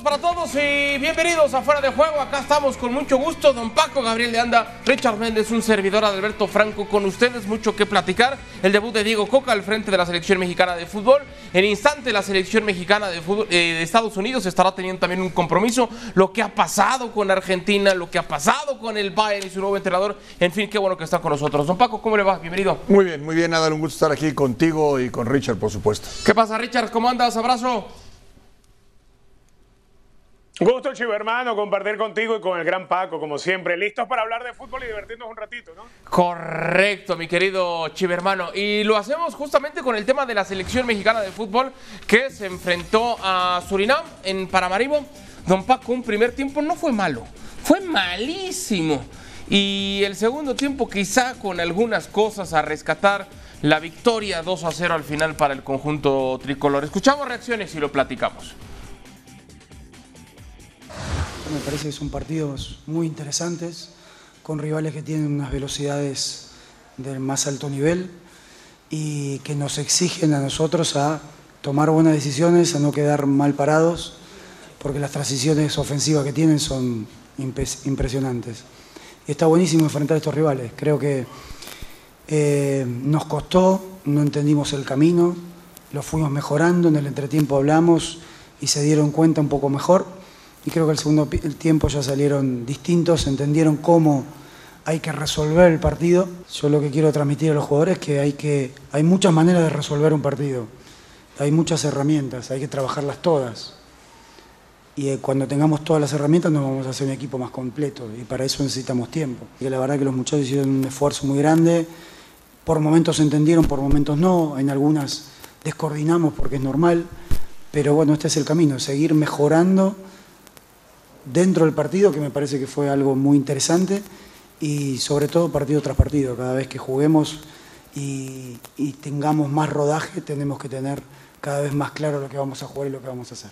Saludos para todos y bienvenidos a Fuera de Juego. Acá estamos con mucho gusto. Don Paco, Gabriel de Anda, Richard Méndez, un servidor Alberto Franco con ustedes. Mucho que platicar. El debut de Diego Coca al frente de la selección mexicana de fútbol. En instante, la selección mexicana de, fútbol, eh, de Estados Unidos estará teniendo también un compromiso. Lo que ha pasado con Argentina, lo que ha pasado con el Bayern y su nuevo entrenador. En fin, qué bueno que está con nosotros. Don Paco, ¿cómo le va? Bienvenido. Muy bien, muy bien, Adal. Un gusto estar aquí contigo y con Richard, por supuesto. ¿Qué pasa, Richard? ¿Cómo andas? Abrazo. Gusto, chivo hermano, compartir contigo y con el gran Paco, como siempre. Listos para hablar de fútbol y divertirnos un ratito, ¿no? Correcto, mi querido chivo hermano. Y lo hacemos justamente con el tema de la selección mexicana de fútbol que se enfrentó a Surinam en Paramaribo. Don Paco, un primer tiempo no fue malo, fue malísimo. Y el segundo tiempo quizá con algunas cosas a rescatar. La victoria 2 a 0 al final para el conjunto tricolor. Escuchamos reacciones y lo platicamos. Me parece que son partidos muy interesantes, con rivales que tienen unas velocidades del más alto nivel y que nos exigen a nosotros a tomar buenas decisiones, a no quedar mal parados, porque las transiciones ofensivas que tienen son impresionantes. Y está buenísimo enfrentar a estos rivales. Creo que eh, nos costó, no entendimos el camino, lo fuimos mejorando, en el entretiempo hablamos y se dieron cuenta un poco mejor y creo que el segundo tiempo ya salieron distintos, entendieron cómo hay que resolver el partido. Yo lo que quiero transmitir a los jugadores es que hay, que, hay muchas maneras de resolver un partido, hay muchas herramientas, hay que trabajarlas todas. Y eh, cuando tengamos todas las herramientas nos vamos a hacer un equipo más completo y para eso necesitamos tiempo. Y la verdad que los muchachos hicieron un esfuerzo muy grande, por momentos entendieron, por momentos no, en algunas descoordinamos porque es normal, pero bueno, este es el camino, seguir mejorando dentro del partido, que me parece que fue algo muy interesante, y sobre todo partido tras partido. Cada vez que juguemos y, tengamos más rodaje, tenemos que tener cada vez más claro lo que vamos a jugar y lo que vamos a hacer.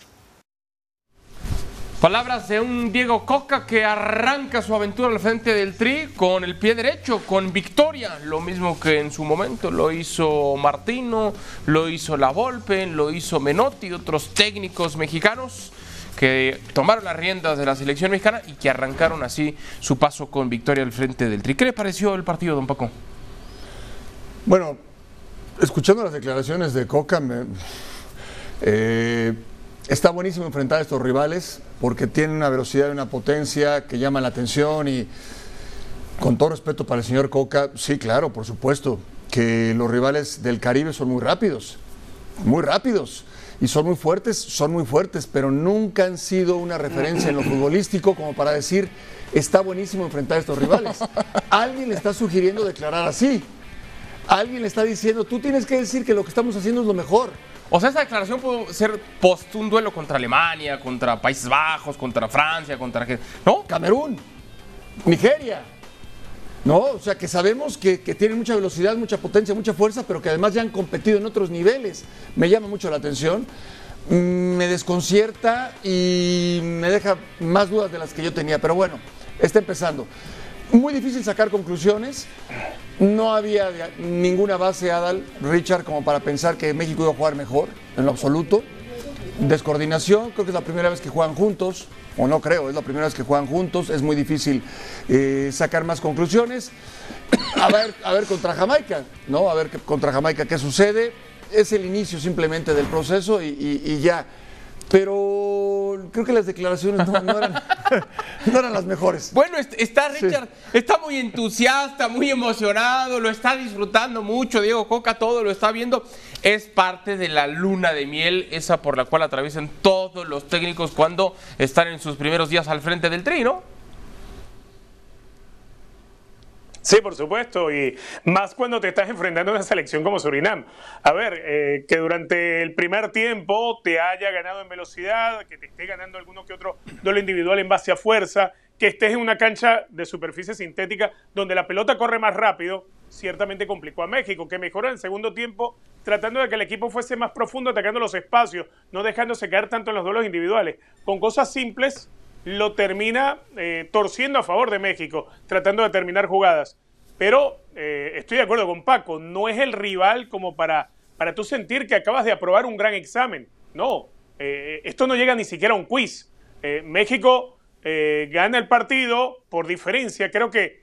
Palabras de un Diego Coca que arranca su aventura al frente del Tri con el pie derecho, con victoria, lo mismo que en su momento lo hizo Martino, lo hizo La Volpe, lo hizo Menotti, otros técnicos mexicanos que tomaron las riendas de la selección mexicana y que arrancaron así su paso con victoria al frente del Tri. ¿Qué le pareció el partido, don Paco? Bueno, escuchando las declaraciones de Coca, eh, está buenísimo enfrentar a estos rivales porque tienen una velocidad y una potencia que llaman la atención y con todo respeto para el señor Coca, sí, claro, por supuesto, que los rivales del Caribe son muy rápidos, muy rápidos y son muy fuertes, son muy fuertes, pero nunca han sido una referencia en lo futbolístico como para decir, está buenísimo enfrentar a estos rivales. Alguien le está sugiriendo declarar así. Alguien le está diciendo, tú tienes que decir que lo que estamos haciendo es lo mejor. O sea, esa declaración pudo ser post un duelo contra Alemania, contra Países Bajos, contra Francia, contra... ¿No? Camerún, Nigeria. ¿No? O sea, que sabemos que, tienen mucha velocidad, mucha potencia, mucha fuerza, pero que además ya han competido en otros niveles. Me llama mucho la atención, mm, me desconcierta y me deja más dudas de las que yo tenía, pero bueno, está empezando. Muy difícil sacar conclusiones. No había ninguna base, Adal, Richard, como para pensar que México iba a jugar mejor, en lo absoluto. Descoordinación, creo que es la primera vez que juegan juntos o no creo, es la primera vez que juegan juntos, es muy difícil eh, sacar más conclusiones. A ver, a ver contra Jamaica, ¿no? A ver contra Jamaica qué sucede. Es el inicio simplemente del proceso y ya pero creo que las declaraciones no, eran, las mejores. Bueno, está Richard, está muy entusiasta, muy emocionado, lo está disfrutando mucho, Diego Coca todo lo está viendo. Es parte de la luna de miel, esa por la cual atraviesan todos los técnicos cuando están en sus primeros días al frente del tri, ¿no? Sí, por supuesto, y más cuando te estás enfrentando a una selección como Surinam. A ver, eh, que durante el primer tiempo te haya ganado en velocidad, que te esté ganando alguno que otro duelo individual en base a fuerza, que estés en una cancha de superficie sintética donde la pelota corre más rápido, ciertamente complicó a México, que mejoró en el segundo tiempo tratando de que el equipo fuese más profundo, atacando los espacios, no dejándose caer tanto en los duelos individuales. Con cosas simples lo termina eh, torciendo a favor de México, tratando de terminar jugadas. Pero eh, estoy de acuerdo con Paco, no es el rival como para, para tú sentir que acabas de aprobar un gran examen. No, eh, esto no llega ni siquiera a un quiz. México gana el partido por diferencia. Creo que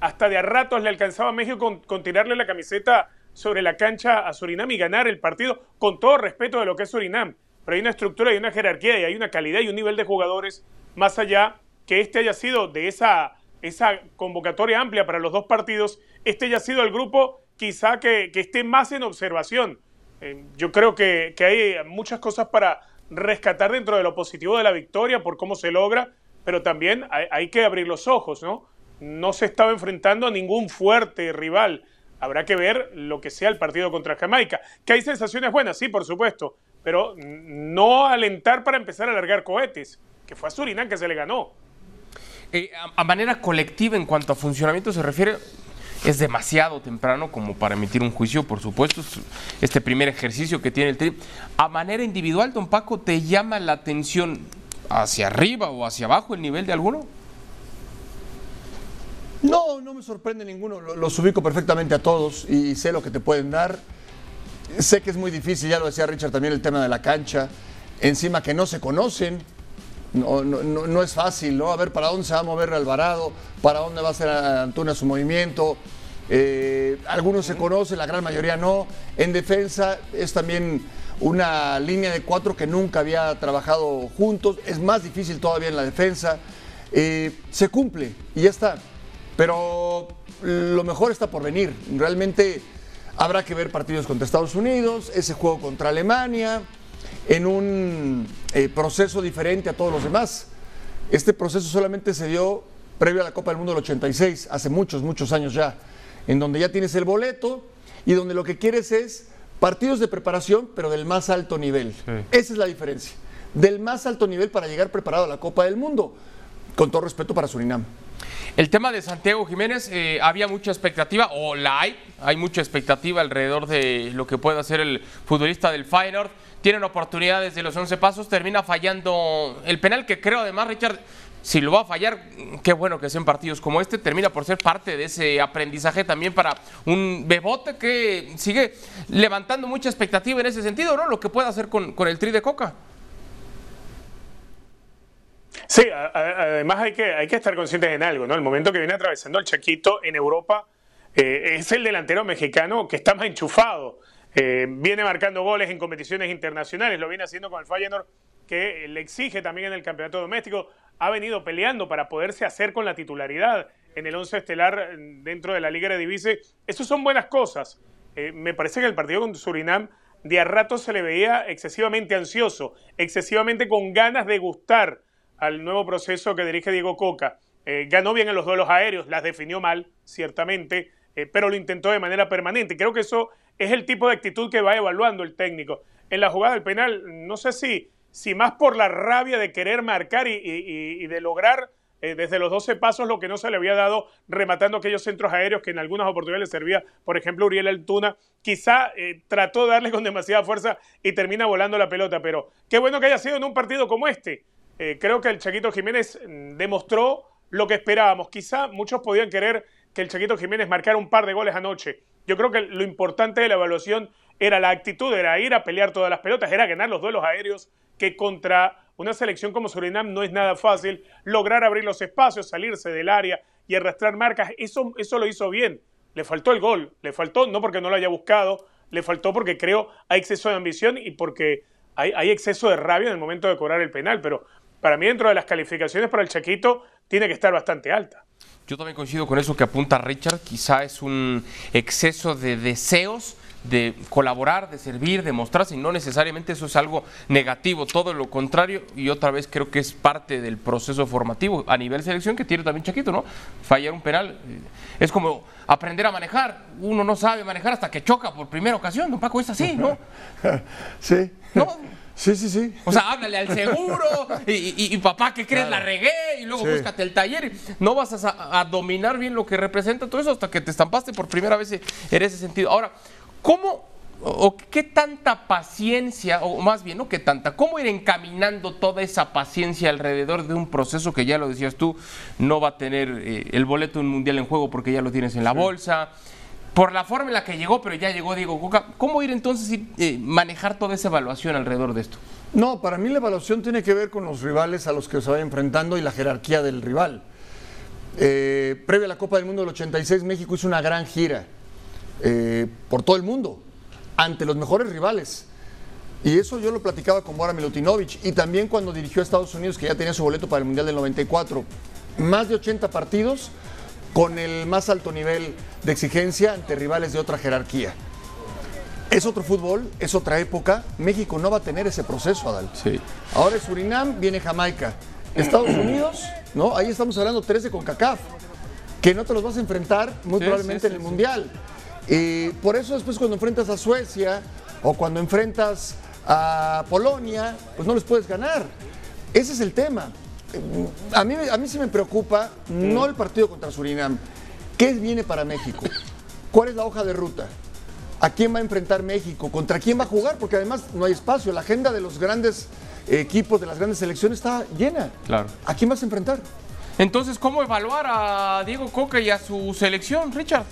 hasta de a ratos le alcanzaba a México con, tirarle la camiseta sobre la cancha a Surinam y ganar el partido con todo respeto de lo que es Surinam. Pero hay una estructura y una jerarquía y hay una calidad y un nivel de jugadores más allá que este haya sido de esa, esa convocatoria amplia para los dos partidos, este haya sido el grupo quizá que, esté más en observación. Eh, yo creo que, que hay muchas cosas para rescatar dentro de lo positivo de la victoria por cómo se logra, pero también hay, que abrir los ojos, ¿no? No se estaba enfrentando a ningún fuerte rival. Habrá que ver lo que sea el partido contra Jamaica. Que hay sensaciones buenas, sí, por supuesto, pero no alentar para empezar a largar cohetes, que fue a Surinam que se le ganó. Eh, a, manera colectiva, en cuanto a funcionamiento se refiere, es demasiado temprano como para emitir un juicio, por supuesto, este primer ejercicio que tiene el Tri. A manera individual, don Paco, ¿te llama la atención hacia arriba o hacia abajo el nivel de alguno? No, no me sorprende ninguno, los ubico perfectamente a todos y sé lo que te pueden dar. Sé que es muy difícil, ya lo decía Richard también, el tema de la cancha. Encima que no se conocen, no, no, no, es fácil, ¿no? A ver para dónde se va a mover Alvarado, para dónde va a hacer Antuna su movimiento. Eh, algunos se conocen, la gran mayoría no. En defensa es también una línea de cuatro que nunca había trabajado juntos. Es más difícil todavía en la defensa. Eh, se cumple y ya está. Pero lo mejor está por venir. Realmente habrá que ver partidos contra Estados Unidos, ese juego contra Alemania, en un eh, proceso diferente a todos los demás. Este proceso solamente se dio previo a la Copa del Mundo del 86, hace muchos, muchos años ya, en donde ya tienes el boleto y donde lo que quieres es partidos de preparación, pero del más alto nivel. Esa es la diferencia. Del más alto nivel para llegar preparado a la Copa del Mundo, con todo respeto para Surinam. El tema de Santiago Jiménez, eh, había mucha expectativa, o la hay, hay mucha expectativa alrededor de lo que puede hacer el futbolista del Feyenoord. Tienen oportunidades de los 11 pasos, termina fallando el penal que creo además, Richard, si lo va a fallar, qué bueno que sean partidos como este, termina por ser parte de ese aprendizaje también para un Bebote que sigue levantando mucha expectativa en ese sentido, ¿no? Lo que puede hacer con, con el tri de Coca. Sí, además hay que, hay que estar conscientes en algo, ¿no? El momento que viene atravesando el Chaquito en Europa eh, es el delantero mexicano que está más enchufado. Eh, viene marcando goles en competiciones internacionales, lo viene haciendo con el Feyenoord, que le exige también en el campeonato doméstico. Ha venido peleando para poderse hacer con la titularidad en el once estelar dentro de la Liga de Divise. Eso son buenas cosas. Eh, me parece que el partido con Surinam de a rato se le veía excesivamente ansioso, excesivamente con ganas de gustar al nuevo proceso que dirige Diego Coca. Eh, ganó bien en los duelos aéreos, las definió mal, ciertamente, eh, pero lo intentó de manera permanente. Creo que eso es el tipo de actitud que va evaluando el técnico. En la jugada del penal, no sé si, si más por la rabia de querer marcar y, de lograr eh, desde los 12 pasos lo que no se le había dado rematando aquellos centros aéreos que en algunas oportunidades le servía, por ejemplo, Uriel Altuna, quizá trató de darle con demasiada fuerza y termina volando la pelota, pero qué bueno que haya sido en un partido como este, eh, creo que el Chaquito Jiménez mm, demostró lo que esperábamos. Quizá muchos podían querer que el Chaquito Jiménez marcara un par de goles anoche. Yo creo que lo importante de la evaluación era la actitud, era ir a pelear todas las pelotas, era ganar los duelos aéreos, que contra una selección como Surinam no es nada fácil, lograr abrir los espacios, salirse del área y arrastrar marcas, eso, eso lo hizo bien. Le faltó el gol, le faltó no porque no lo haya buscado, le faltó porque creo hay exceso de ambición y porque hay, hay exceso de rabia en el momento de cobrar el penal, pero para mí dentro de las calificaciones para el Chaquito tiene que estar bastante alta. Yo también coincido con eso que apunta Richard, quizá es un exceso de deseos de colaborar, de servir, de mostrarse, y no necesariamente eso es algo negativo, todo lo contrario, y otra vez creo que es parte del proceso formativo a nivel selección que tiene también Chaquito, ¿no? Fallar un penal eh, es como aprender a manejar, uno no sabe manejar hasta que choca por primera ocasión, don Paco, es así, ¿no? sí. ¿No? Sí, sí, sí. O sea, háblale al seguro y, papá, ¿qué crees? La regué y luego búscate el taller. No vas a, dominar bien lo que representa todo eso hasta que te estampaste por primera vez en ese sentido. Ahora, ¿cómo o qué tanta paciencia, o más bien, no qué tanta, cómo ir encaminando toda esa paciencia alrededor de un proceso que ya lo decías tú, no va a tener eh, el boleto de un mundial en juego porque ya lo tienes en la bolsa? Por la forma en la que llegó, pero ya llegó Diego. ¿Cómo ir entonces y eh, manejar toda esa evaluación alrededor de esto? No, para mí la evaluación tiene que ver con los rivales a los que se vaya enfrentando y la jerarquía del rival. Eh, previa a la Copa del Mundo del 86, México hizo una gran gira eh, por todo el mundo, ante los mejores rivales. Y eso yo lo platicaba con Bora Milutinovic y también cuando dirigió a Estados Unidos, que ya tenía su boleto para el Mundial del 94. Más de 80 partidos con el más alto nivel de exigencia ante rivales de otra jerarquía. Es otro fútbol, es otra época. México no va a tener ese proceso, Adal. Sí. Ahora es Surinam, viene Jamaica. Estados Unidos, ¿no? Ahí estamos hablando 13 con CACAF, que no te los vas a enfrentar muy Sí, probablemente sí, en el Mundial. Y por eso después cuando enfrentas a Suecia o cuando enfrentas a Polonia, pues no les puedes ganar. Ese es el tema. A mí, a mí sí me preocupa no el partido contra Surinam. ¿Qué viene para México? ¿Cuál es la hoja de ruta? ¿A quién va a enfrentar México? ¿Contra quién va a jugar? Porque además no hay espacio. La agenda de los grandes equipos, de las grandes selecciones está llena. Claro. ¿A quién vas a enfrentar? Entonces, ¿cómo evaluar a Diego Coca y a su selección, Richard?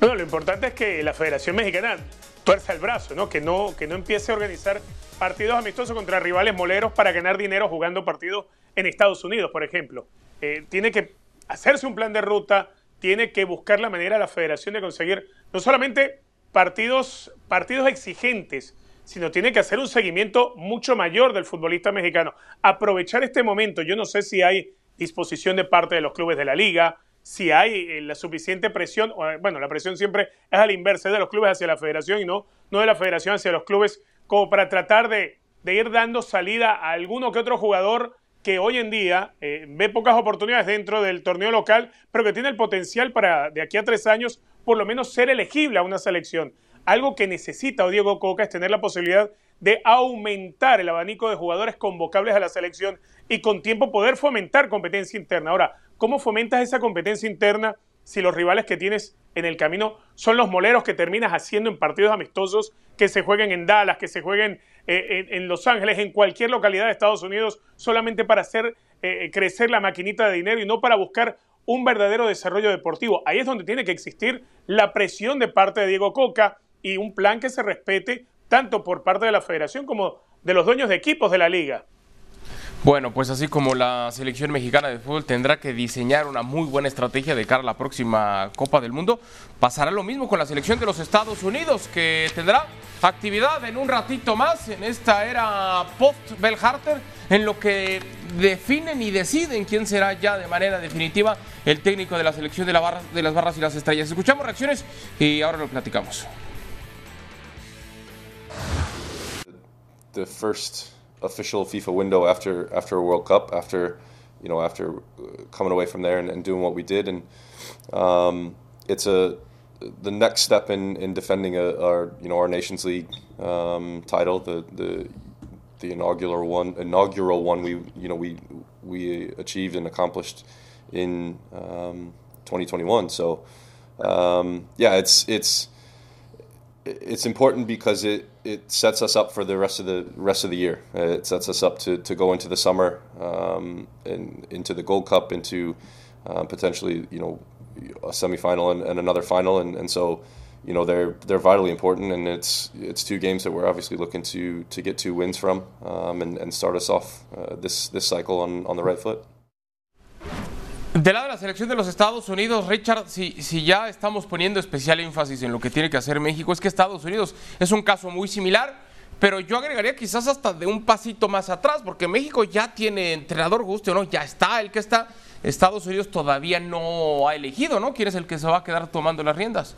Bueno, lo importante es que la Federación Mexicana tuerza el brazo, ¿no? Que no, que no empiece a organizar partidos amistosos contra rivales moleros para ganar dinero jugando partidos en Estados Unidos, por ejemplo. Eh, tiene que hacerse un plan de ruta, tiene que buscar la manera la Federación de conseguir no solamente partidos, partidos exigentes, sino tiene que hacer un seguimiento mucho mayor del futbolista mexicano. Aprovechar este momento, yo no sé si hay disposición de parte de los clubes de la liga, si hay eh, la suficiente presión, eh, bueno, la presión siempre es a la inversa, es de los clubes hacia la federación y no, no de la federación hacia los clubes, como para tratar de, de ir dando salida a alguno que otro jugador que hoy en día eh, ve pocas oportunidades dentro del torneo local, pero que tiene el potencial para de aquí a tres años por lo menos ser elegible a una selección. Algo que necesita Diego Coca es tener la posibilidad de aumentar el abanico de jugadores convocables a la selección y con tiempo poder fomentar competencia interna. Ahora, ¿cómo fomentas esa competencia interna si los rivales que tienes en el camino son los moleros que terminas haciendo en partidos amistosos que se jueguen en Dallas, que se jueguen eh, en, Los Ángeles, en cualquier localidad de Estados Unidos, solamente para hacer eh, crecer la maquinita de dinero y no para buscar un verdadero desarrollo deportivo? Ahí es donde tiene que existir la presión de parte de Diego Coca y un plan que se respete tanto por parte de la federación como de los dueños de equipos de la liga. Bueno, pues así como la selección mexicana de fútbol tendrá que diseñar una muy buena estrategia de cara a la próxima Copa del Mundo, pasará lo mismo con la selección de los Estados Unidos, que tendrá actividad en un ratito más en esta era post-Bell Harter, en lo que definen y deciden quién será ya de manera definitiva el técnico de la selección de, la barra, de las barras y las estrellas. Escuchamos reacciones y ahora lo platicamos. Official FIFA window after after a World Cup, after you know after coming away from there and, and doing what we did, and um, it's a the next step in, in defending a, our you know our Nations League um, title, the the the inaugural one inaugural one we you know we we achieved and accomplished in um, 2021. So um, yeah, it's it's it's important because it, it sets us up for the rest of the rest of the year. It sets us up to, to go into the summer um, and into the Gold Cup, into uh, potentially you know a semifinal and, and another final, and, and so you know they're they're vitally important, and it's it's two games that we're obviously looking to to get two wins from um, and, and start us off uh, this this cycle on, on the right foot. Del lado de la selección de los Estados Unidos, Richard, si, si, ya estamos poniendo especial énfasis en lo que tiene que hacer México, es que Estados Unidos es un caso muy similar, pero yo agregaría quizás hasta de un pasito más atrás, porque México ya tiene entrenador, guste o no, ya está el que está. Estados Unidos todavía no ha elegido, ¿no? ¿Quién es el que se va a quedar tomando las riendas?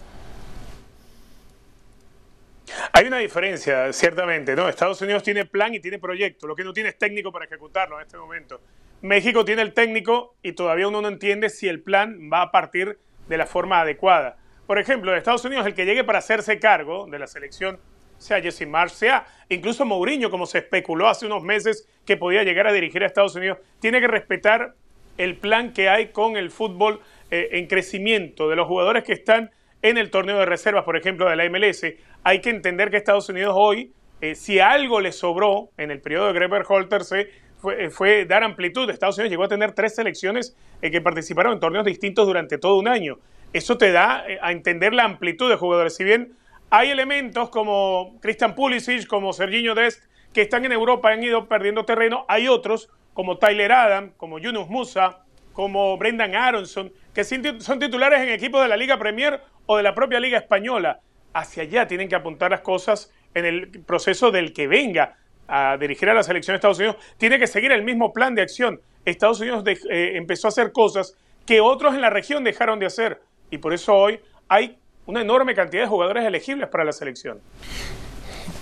Hay una diferencia, ciertamente, ¿no? Estados Unidos tiene plan y tiene proyecto, lo que no tiene es técnico para ejecutarlo en este momento. México tiene el técnico y todavía uno no entiende si el plan va a partir de la forma adecuada. Por ejemplo, Estados Unidos, el que llegue para hacerse cargo de la selección, sea Jesse Marsh, sea incluso Mourinho, como se especuló hace unos meses que podía llegar a dirigir a Estados Unidos, tiene que respetar el plan que hay con el fútbol eh, en crecimiento de los jugadores que están en el torneo de reservas, por ejemplo, de la MLS. Hay que entender que Estados Unidos hoy, eh, si algo le sobró en el periodo de Greber Holter, se fue, fue, dar amplitud. Estados Unidos llegó a tener tres selecciones eh, que participaron en torneos distintos durante todo un año. Eso te da eh, a entender la amplitud de jugadores. Si bien hay elementos como Christian Pulisic, como Serginho Dest, que están en Europa, han ido perdiendo terreno. Hay otros, como Tyler Adam, como Yunus Musa, como Brendan Aronson, que son titulares en equipos de la Liga Premier o de la propia Liga Española. Hacia allá tienen que apuntar las cosas en el proceso del que venga a dirigir a la selección de Estados Unidos. Tiene que seguir el mismo plan de acción. Estados Unidos eh, empezó a hacer cosas que otros en la región dejaron de hacer. Y por eso hoy hay una enorme cantidad de jugadores elegibles para la selección.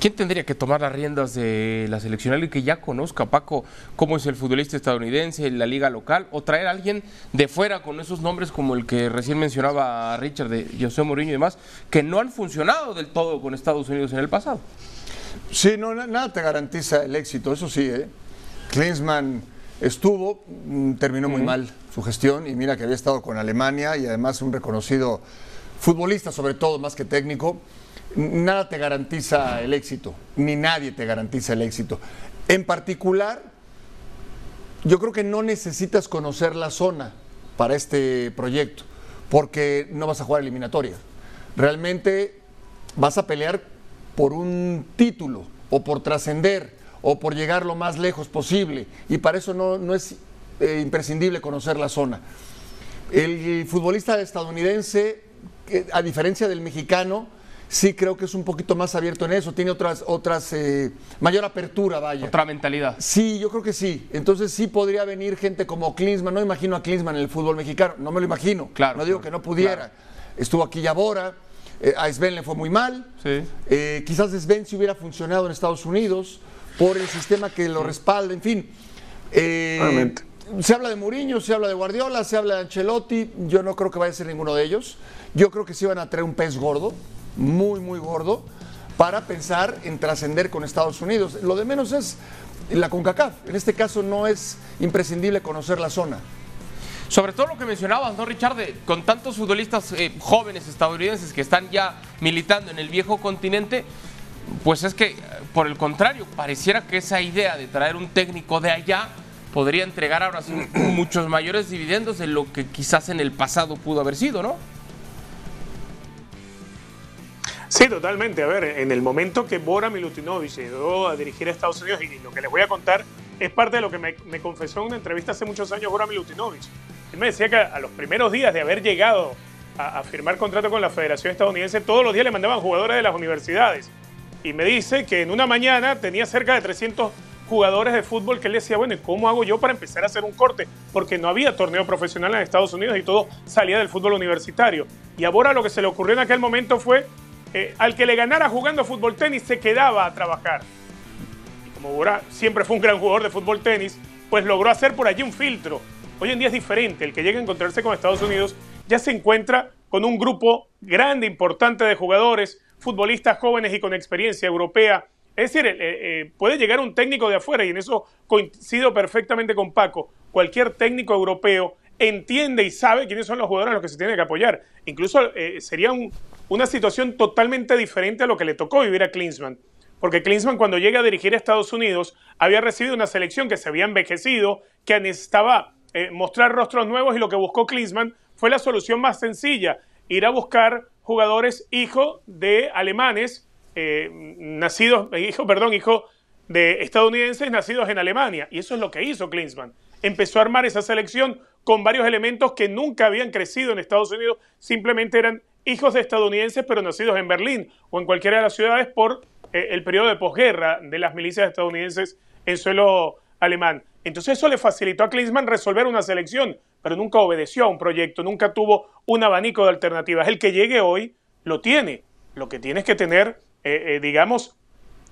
¿Quién tendría que tomar las riendas de la selección? ¿Alguien que ya conozca, Paco, cómo es el futbolista estadounidense, en la liga local? ¿O traer a alguien de fuera con esos nombres como el que recién mencionaba Richard, de José Mourinho y demás, que no han funcionado del todo con Estados Unidos en el pasado? Sí, no, nada te garantiza el éxito, eso sí, ¿eh? Klinsmann estuvo, mm, terminó muy mal su gestión y mira que había estado con Alemania y además un reconocido futbolista sobre todo, más que técnico, nada te garantiza el éxito, ni nadie te garantiza el éxito. En particular, yo creo que no necesitas conocer la zona para este proyecto, porque no vas a jugar eliminatoria. Realmente vas a pelear por un título o por trascender o por llegar lo más lejos posible, y para eso no, es eh, imprescindible conocer la zona. El futbolista estadounidense a diferencia del mexicano, sí creo que es un poquito más abierto en eso, tiene otras, otras, eh, mayor apertura, vaya. Otra mentalidad. Sí, yo creo que sí. Entonces sí podría venir gente como Klinsmann, no imagino a Klinsmann en el fútbol mexicano, no me lo imagino. Claro. No digo que no pudiera. Estuvo aquí Yabora, eh, a Sven le fue muy mal. Sí. Eh, quizás Sven si hubiera funcionado en Estados Unidos por el sistema que lo respalda, en fin. Eh, se habla de Mourinho, se habla de Guardiola, se habla de Ancelotti. Yo no creo que vaya a ser ninguno de ellos. Yo creo que sí van a traer un pez gordo, muy, muy gordo, para pensar en trascender con Estados Unidos. Lo de menos es la CONCACAF. En este caso no es imprescindible conocer la zona. Sobre todo lo que mencionabas, ¿no, Richard? con tantos futbolistas eh, jóvenes estadounidenses que están ya militando en el viejo continente, pues es que, por el contrario, pareciera que esa idea de traer un técnico de allá podría entregar ahora sí muchos mayores dividendos de lo que quizás en el pasado pudo haber sido, ¿no? Sí, totalmente. A ver, en el momento que Bora Milutinovic llegó a dirigir a Estados Unidos, y lo que les voy a contar es parte de lo que me, confesó en una entrevista hace muchos años Bora Milutinovic. Él me decía que a los primeros días de haber llegado a, firmar contrato con la Federación Estadounidense, todos los días le mandaban jugadores de las universidades. Y me dice que en una mañana tenía cerca de 300 jugadores de fútbol que él decía, bueno, ¿y cómo hago yo para empezar a hacer un corte? Porque no había torneo profesional en Estados Unidos y todo salía del fútbol universitario. Y a Bora lo que se le ocurrió en aquel momento fue eh, al que le ganara jugando fútbol tenis se quedaba a trabajar. Y como Bora siempre fue un gran jugador de fútbol tenis, pues logró hacer por allí un filtro. Hoy en día es diferente, el que llega a encontrarse con Estados Unidos ya se encuentra con un grupo grande, importante de jugadores, futbolistas jóvenes y con experiencia europea. Es decir, eh, eh, puede llegar un técnico de afuera, y en eso coincido perfectamente con Paco, cualquier técnico europeo entiende y sabe quiénes son los jugadores a los que se tiene que apoyar. Incluso sería un, una situación totalmente diferente a lo que le tocó vivir a Klinsmann. Porque Klinsmann cuando llega a dirigir a Estados Unidos había recibido una selección que se había envejecido, que necesitaba eh, mostrar rostros nuevos y lo que buscó Klinsmann fue la solución más sencilla, ir a buscar jugadores hijo de alemanes, eh, nacidos, hijo, perdón, hijo de estadounidenses nacidos en Alemania. Y eso es lo que hizo Klinsmann. Empezó a armar esa selección con varios elementos que nunca habían crecido en Estados Unidos, simplemente eran hijos de estadounidenses pero nacidos en Berlín o en cualquiera de las ciudades por eh, el periodo de posguerra de las milicias estadounidenses en suelo alemán. Entonces eso le facilitó a Klinsmann resolver una selección, pero nunca obedeció a un proyecto, nunca tuvo un abanico de alternativas. El que llegue hoy lo tiene. Lo que tiene es que tener, eh, eh, digamos,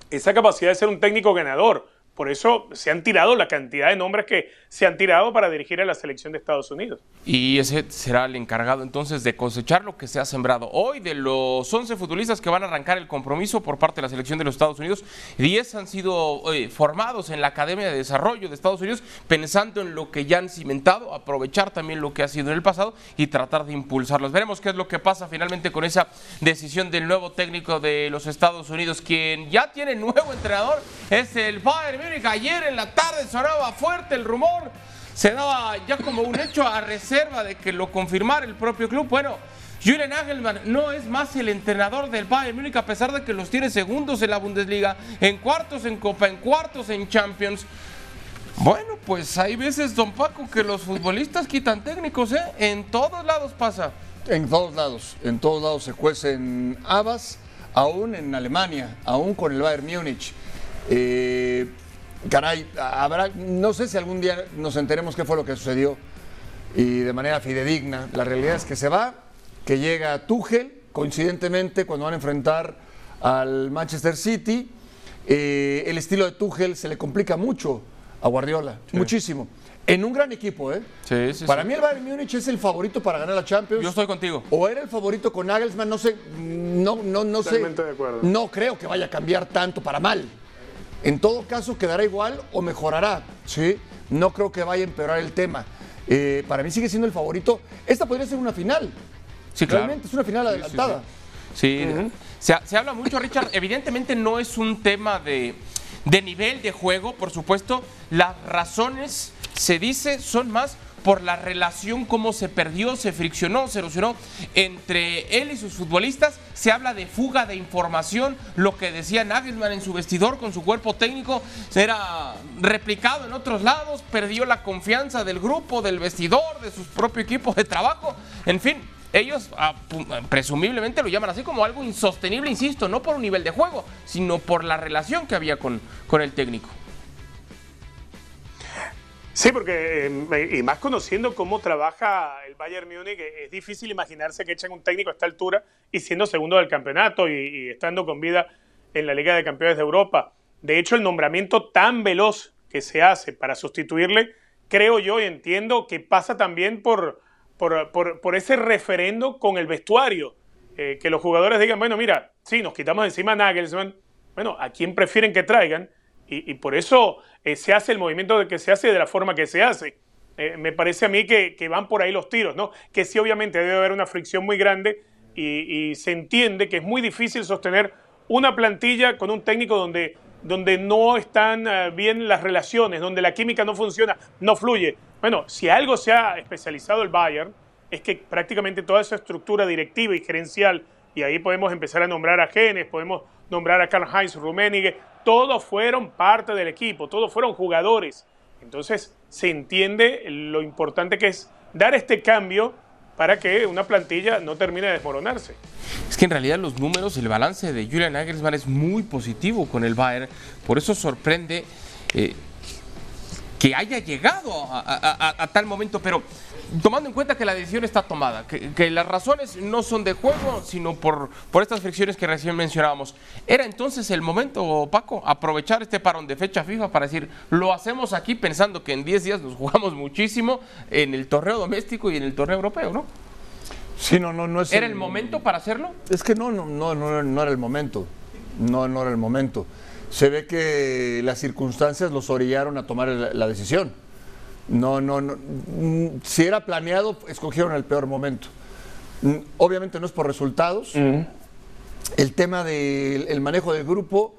esa capacidad de ser un técnico ganador, por eso se han tirado la cantidad de nombres que se han tirado para dirigir a la selección de Estados Unidos. Y ese será el encargado entonces de cosechar lo que se ha sembrado. Hoy de los 11 futbolistas que van a arrancar el compromiso por parte de la selección de los Estados Unidos, 10 han sido eh, formados en la Academia de Desarrollo de Estados Unidos pensando en lo que ya han cimentado, aprovechar también lo que ha sido en el pasado y tratar de impulsarlos. Veremos qué es lo que pasa finalmente con esa decisión del nuevo técnico de los Estados Unidos, quien ya tiene nuevo entrenador, es el Bayern ayer en la tarde sonaba fuerte el rumor, se daba ya como un hecho a reserva de que lo confirmara el propio club. Bueno, Julian Nagelmann no es más el entrenador del Bayern Múnich a pesar de que los tiene segundos en la Bundesliga, en cuartos en Copa, en cuartos en Champions. Bueno, pues hay veces, don Paco, que los futbolistas quitan técnicos, ¿eh? En todos lados pasa. En todos lados, en todos lados se cuecen habas, aún en Alemania, aún con el Bayern Múnich. Eh, caray, habrá, no sé si algún día nos enteremos qué fue lo que sucedió y de manera fidedigna. La realidad es que se va, que llega Tuchel, coincidentemente cuando van a enfrentar al Manchester City. eh, el estilo de Tuchel se le complica mucho a Guardiola, muchísimo. En un gran equipo, ¿eh? Sí, sí, Para sí. mí el Bayern Múnich es el favorito para ganar la Champions. Yo estoy contigo. O era el favorito con Nagelsmann, no sé, no, no, no sé. Totalmente de acuerdo. No creo que vaya a cambiar tanto para mal. En todo caso, quedará igual o mejorará, ¿sí? No creo que vaya a empeorar el tema. Eh, para mí sigue siendo el favorito. Esta podría ser una final. Sí, claro. Realmente es una final adelantada. Sí, se, se habla mucho, Richard. Evidentemente no es un tema de, de nivel de juego, por supuesto. Las razones, se dice, son más por la relación, cómo se perdió, se friccionó, se erosionó entre él y sus futbolistas. Se habla de fuga de información, lo que decía Nagelsmann en su vestidor con su cuerpo técnico era replicado en otros lados, perdió la confianza del grupo, del vestidor, de su propio equipo de trabajo. En fin, ellos presumiblemente lo llaman así como algo insostenible, insisto, no por un nivel de juego, sino por la relación que había con, con el técnico. Sí, porque eh, y más conociendo cómo trabaja el Bayern Múnich, eh, es difícil imaginarse que echen un técnico a esta altura y siendo segundo del campeonato y, estando con vida en la Liga de Campeones de Europa. De hecho, el nombramiento tan veloz que se hace para sustituirle, creo yo y entiendo que pasa también por, por, por- ese referendo con el vestuario. Eh, que los jugadores digan, bueno, mira, sí, nos quitamos encima a Nagelsmann, bueno, ¿a quién prefieren que traigan? Y por eso eh, se hace el movimiento de que se hace de la forma que se hace. Eh, me parece a mí que, van por ahí los tiros, ¿no? Que sí, obviamente debe haber una fricción muy grande y, y se entiende que es muy difícil sostener una plantilla con un técnico donde, donde no están eh, bien las relaciones, donde la química no funciona, no fluye. Bueno, si algo se ha especializado el Bayern, es que prácticamente toda esa estructura directiva y gerencial, y ahí podemos empezar a nombrar a Genes, podemos nombrar a Karl-Heinz Rummenigge, todos fueron parte del equipo, todos fueron jugadores. Entonces se entiende lo importante que es dar este cambio para que una plantilla no termine de desmoronarse. Es que en realidad los números, el balance de Julian Nagelsmann es muy positivo con el Bayern, por eso sorprende eh, que haya llegado a, a- a- a tal momento, pero tomando en cuenta que la decisión está tomada, que, que las razones no son de juego, sino por, por estas fricciones que recién mencionábamos, ¿era entonces el momento, Paco, aprovechar este parón de fecha FIFA para decir, lo hacemos aquí pensando que en 10 días nos jugamos muchísimo en el torneo doméstico y en el torneo europeo, ¿no? Sí, no, no, no es ¿Era el momento para hacerlo? Es que no, no, no, no, no era el momento. No, no era el momento. Se ve que las circunstancias los orillaron a tomar la, la decisión. No, no, no. Mm, Si era planeado, escogieron el peor momento. Mm, Obviamente no es por resultados. El tema del el manejo del grupo,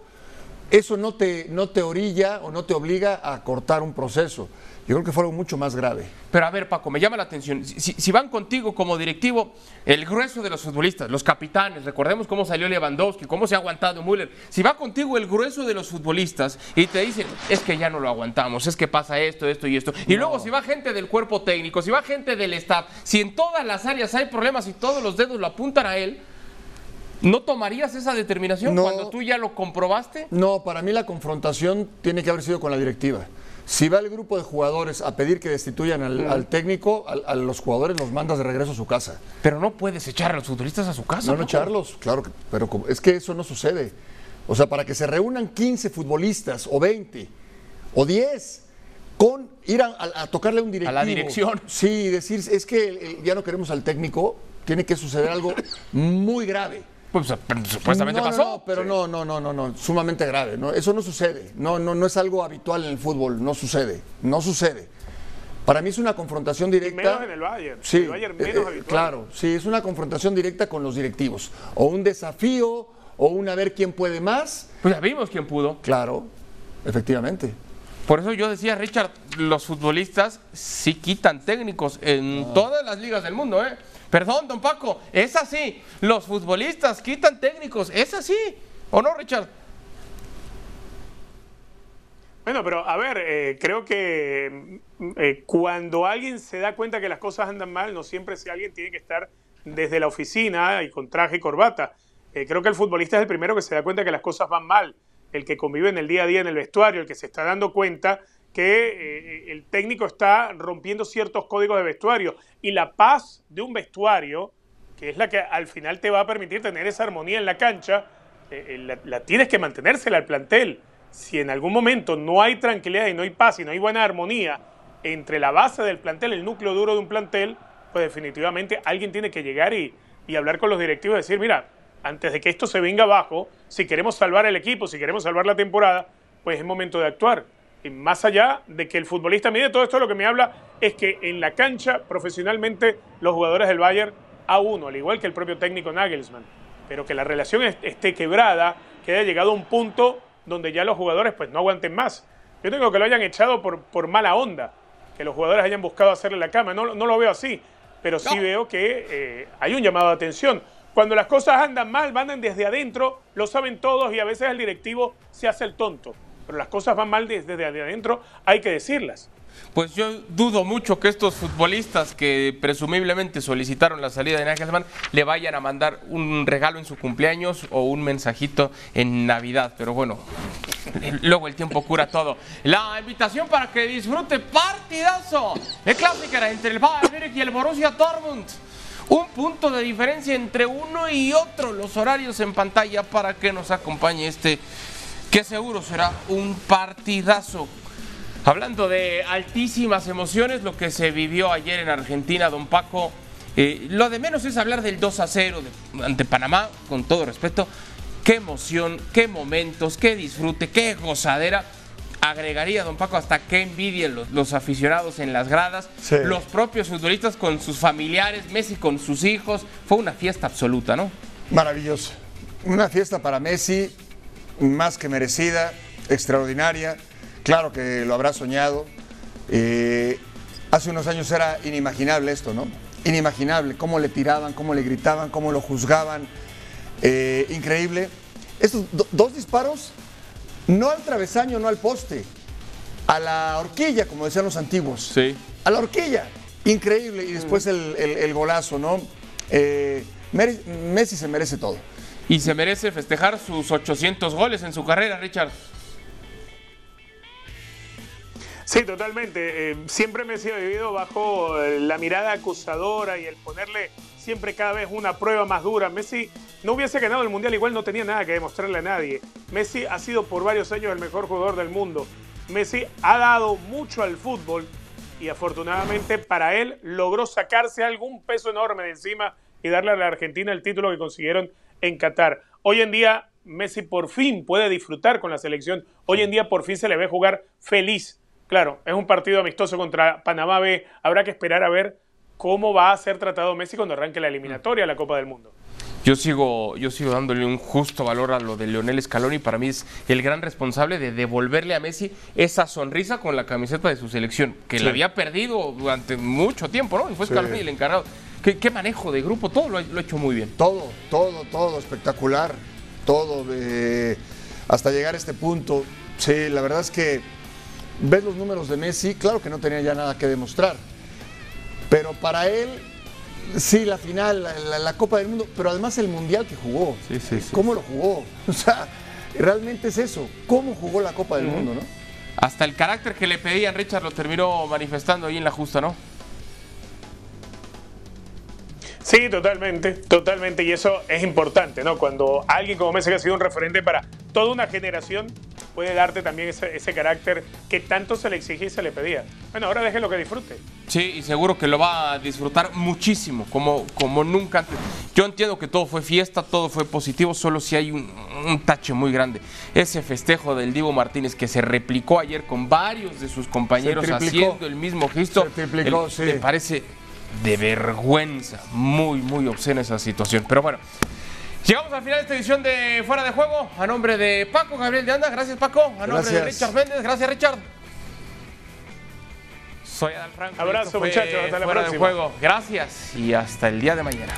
eso no te, no te orilla o no te obliga a cortar un proceso. Yo creo que fue algo mucho más grave. Pero a ver, Paco, me llama la atención. Si, van contigo como directivo, el grueso de los futbolistas, los capitanes, recordemos cómo salió Lewandowski, cómo se ha aguantado Müller. Si va contigo el grueso de los futbolistas y te dicen, es que ya no lo aguantamos, es que pasa esto, esto y esto. Y luego si va gente del cuerpo técnico, si va gente del staff, si en todas las áreas hay problemas y todos los dedos lo apuntan a él, ¿no tomarías esa determinación No. cuando tú ya lo comprobaste? No, para mí la confrontación tiene que haber sido con la directiva. Si va el grupo de jugadores a pedir que destituyan al, al técnico, al- a, los jugadores los mandas de regreso a su casa. Pero no puedes echar a los futbolistas a su casa. No, no echarlos, claro, que- pero es que eso no sucede. O sea, para que se reúnan 15 futbolistas o 20 o 10 con ir a, a- a tocarle a un directivo. la dirección. Sí, decir, es que ya no queremos al técnico, tiene que suceder algo muy grave. Pues supuestamente no, pasó. No, pero no, no, no, no, no, sumamente grave. No, eso no sucede. No, no, no es algo habitual en el fútbol. No sucede. No sucede. Para mí es una confrontación directa. menos en el Bayern. Sí, El Bayern menos eh, eh, habitual. claro. Sí, es una confrontación directa con los directivos. O un desafío, o un a ver quién puede más. Pues ya vimos quién pudo. Claro, efectivamente. Por eso yo decía, Richard, los futbolistas sí quitan técnicos en todas las ligas del mundo, ¿eh? Perdón, don Paco, es así. Los futbolistas quitan técnicos, es así. ¿O no, Richard? Bueno, pero a ver, eh, creo que mm, eh, cuando alguien se da cuenta que las cosas andan mal, no siempre si alguien tiene que estar desde la oficina y con traje y corbata. Eh, creo que el futbolista es el primero que se da cuenta que las cosas van mal, el que convive en el día a día en el vestuario, el que se está dando cuenta que el técnico está rompiendo ciertos códigos de vestuario y la paz de un vestuario, que es la que al final te va a permitir tener esa armonía en la cancha, la, la tienes que mantenérsela al plantel si en algún momento no hay tranquilidad y no hay paz y no hay buena armonía entre la base del plantel, el núcleo duro de un plantel, pues definitivamente alguien tiene que llegar y, hablar con los directivos y decir, mira, antes de que esto se venga abajo, si queremos salvar el equipo, si queremos salvar la temporada, pues es momento de actuar. Más allá de que el futbolista mide todo esto, lo que me habla es que en la cancha, profesionalmente, los jugadores del Bayern, a uno, al igual que el propio técnico Nagelsmann, pero que la relación esté quebrada, que haya llegado a un punto donde ya los jugadores pues no aguanten más. Yo tengo que lo hayan echado por, por mala onda, que los jugadores hayan buscado hacerle la cama. No, no lo veo así, pero sí veo que eh, hay un llamado de atención. Cuando las cosas andan mal, van desde adentro, lo saben todos y a veces el directivo se hace el tonto. Las cosas van mal desde adentro, hay que decirlas. Pues yo dudo mucho que estos futbolistas que presumiblemente solicitaron la salida de Nagelsmann le vayan a mandar un regalo en su cumpleaños o un mensajito en Navidad. Pero bueno, luego el tiempo cura todo. La invitación para que disfrute partidazo. El clásico era entre el Bayern y el Borussia Dortmund. Un punto de diferencia entre uno y otro. Los horarios en pantalla para que nos acompañe este que seguro será un partidazo. Hablando de altísimas emociones, lo que se vivió ayer en Argentina, don Paco, eh, lo de menos es hablar del 2 a 0 ante Panamá, con todo respeto. Qué emoción, qué momentos, qué disfrute, qué gozadera. Agregaría, don Paco, hasta qué envidia los, aficionados en las gradas, los propios futbolistas con sus familiares, Messi con sus hijos. Fue una fiesta absoluta, ¿no? Maravilloso. Una fiesta para Messi, más que merecida, extraordinaria Claro que lo habrá soñado. Eh, hace unos años era inimaginable esto, ¿no? Inimaginable, cómo le tiraban, cómo le gritaban, cómo lo juzgaban. Eh, increíble. Estos dos disparos, no al travesaño, no al poste, a la horquilla, como decían los antiguos. Sí. A la horquilla. Increíble. Y después el, golazo, ¿no? Eh, Messi se merece todo. Y se merece festejar sus 800 goles en su carrera, Richard. Sí, totalmente. Eh, siempre me he vivido bajo eh, la mirada acusadora y el ponerle siempre cada vez una prueba más dura. Messi no hubiese ganado el Mundial, igual no tenía nada que demostrarle a nadie. Messi ha sido por varios años el mejor jugador del mundo. Messi ha dado mucho al fútbol y afortunadamente para él logró sacarse algún peso enorme de encima y darle a la Argentina el título que consiguieron en Qatar. Hoy en día Messi por fin puede disfrutar con la selección. Hoy en día por fin se le ve jugar feliz Claro, es un partido amistoso contra Panamá B. Habrá que esperar a ver cómo va a ser tratado Messi cuando arranque la eliminatoria a la Copa del Mundo. Yo sigo, yo sigo dándole un justo valor a lo de Leonel Scaloni. Para mí es el gran responsable de devolverle a Messi esa sonrisa con la camiseta de su selección, que la había perdido durante mucho tiempo, ¿no? Y fue Scaloni el encargado. ¿Qué, manejo de grupo, todo lo ha, hecho muy bien. Todo, todo, todo, espectacular. Todo, hasta llegar a este punto. Sí, la verdad es que ves los números de Messi, claro que no tenía ya nada que demostrar. Pero para él, sí, la final, la, Copa del Mundo, pero además el Mundial que jugó. Sí, sí, sí. ¿Cómo lo jugó? O sea, realmente es eso. ¿Cómo jugó la Copa del Mundo, no? Hasta el carácter que le pedían Richard lo terminó manifestando ahí en la justa, ¿no? Sí, totalmente, totalmente. Y eso es importante, ¿no? Cuando alguien como Messi ha sido un referente para toda una generación, puede darte también ese, carácter que tanto se le exigía y se le pedía. Bueno, ahora déjelo que disfrute. Sí, y seguro que lo va a disfrutar muchísimo, como, como nunca antes. Yo entiendo que todo fue fiesta, todo fue positivo, solo si hay un, tache muy grande. Ese festejo del Divo Martínez que se replicó ayer con varios de sus compañeros haciendo el mismo gesto, se triplicó, sí. me parece de vergüenza, muy, muy obscena esa situación. Pero bueno, Llegamos al final de esta edición de Fuera de Juego. A nombre de Paco Gabriel de Anda, gracias Paco. A nombre de Richard Méndez, gracias Richard. Soy Adal Franco. Abrazo, muchachos. Hasta la fuera de juego. Gracias y hasta el día de mañana.